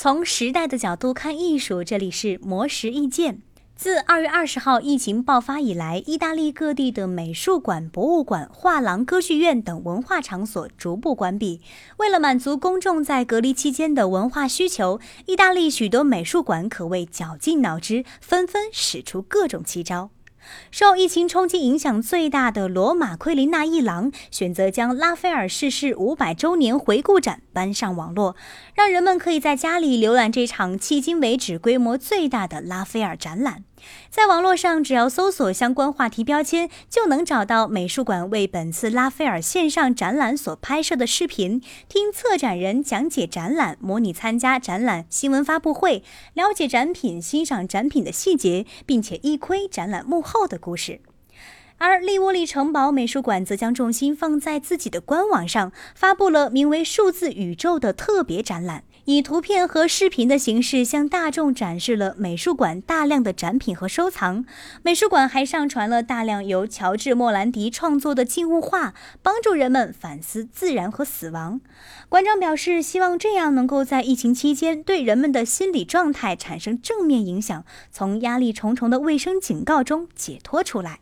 从时代的角度看艺术，这里是魔石意见。自二月二十号疫情爆发以来，意大利各地的美术馆、博物馆、画廊、歌剧院等文化场所逐步关闭。为了满足公众在隔离期间的文化需求，意大利许多美术馆可谓绞尽脑汁，纷纷使出各种奇招。受疫情冲击影响最大的罗马奎林纳一郎选择将拉斐尔逝世五百周年回顾展搬上网络，让人们可以在家里浏览这场迄今为止规模最大的拉斐尔展览。在网络上，只要搜索相关话题标签，就能找到美术馆为本次拉斐尔线上展览所拍摄的视频，听策展人讲解展览，模拟参加展览新闻发布会，了解展品，欣赏展品的细节，并且一窥展览幕后的故事。而利沃利城堡美术馆则将重心放在自己的官网上，发布了名为“数字宇宙”的特别展览。以图片和视频的形式向大众展示了美术馆大量的展品和收藏。美术馆还上传了大量由乔治·莫兰迪创作的静物画，帮助人们反思自然和死亡。馆长表示，希望这样能够在疫情期间对人们的心理状态产生正面影响，从压力重重的卫生警告中解脱出来。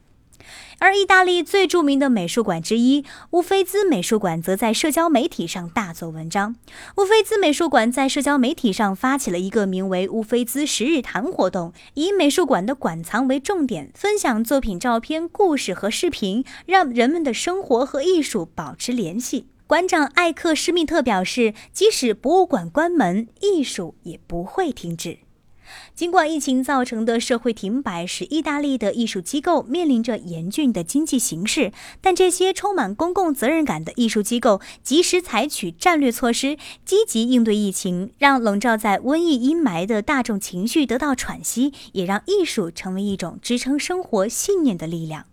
而意大利最著名的美术馆之一乌菲兹美术馆则在社交媒体上大做文章。乌菲兹美术馆在社交媒体上发起了一个名为“乌菲兹十日谈”活动，以美术馆的馆藏为重点，分享作品照片、故事和视频，让人们的生活和艺术保持联系。馆长艾克施密特表示，即使博物馆关门，艺术也不会停止。尽管疫情造成的社会停摆使意大利的艺术机构面临着严峻的经济形势，但这些充满公共责任感的艺术机构及时采取战略措施，积极应对疫情，让笼罩在瘟疫阴霾的大众情绪得到喘息，也让艺术成为一种支撑生活信念的力量。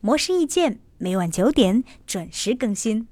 模式意见每晚九点准时更新。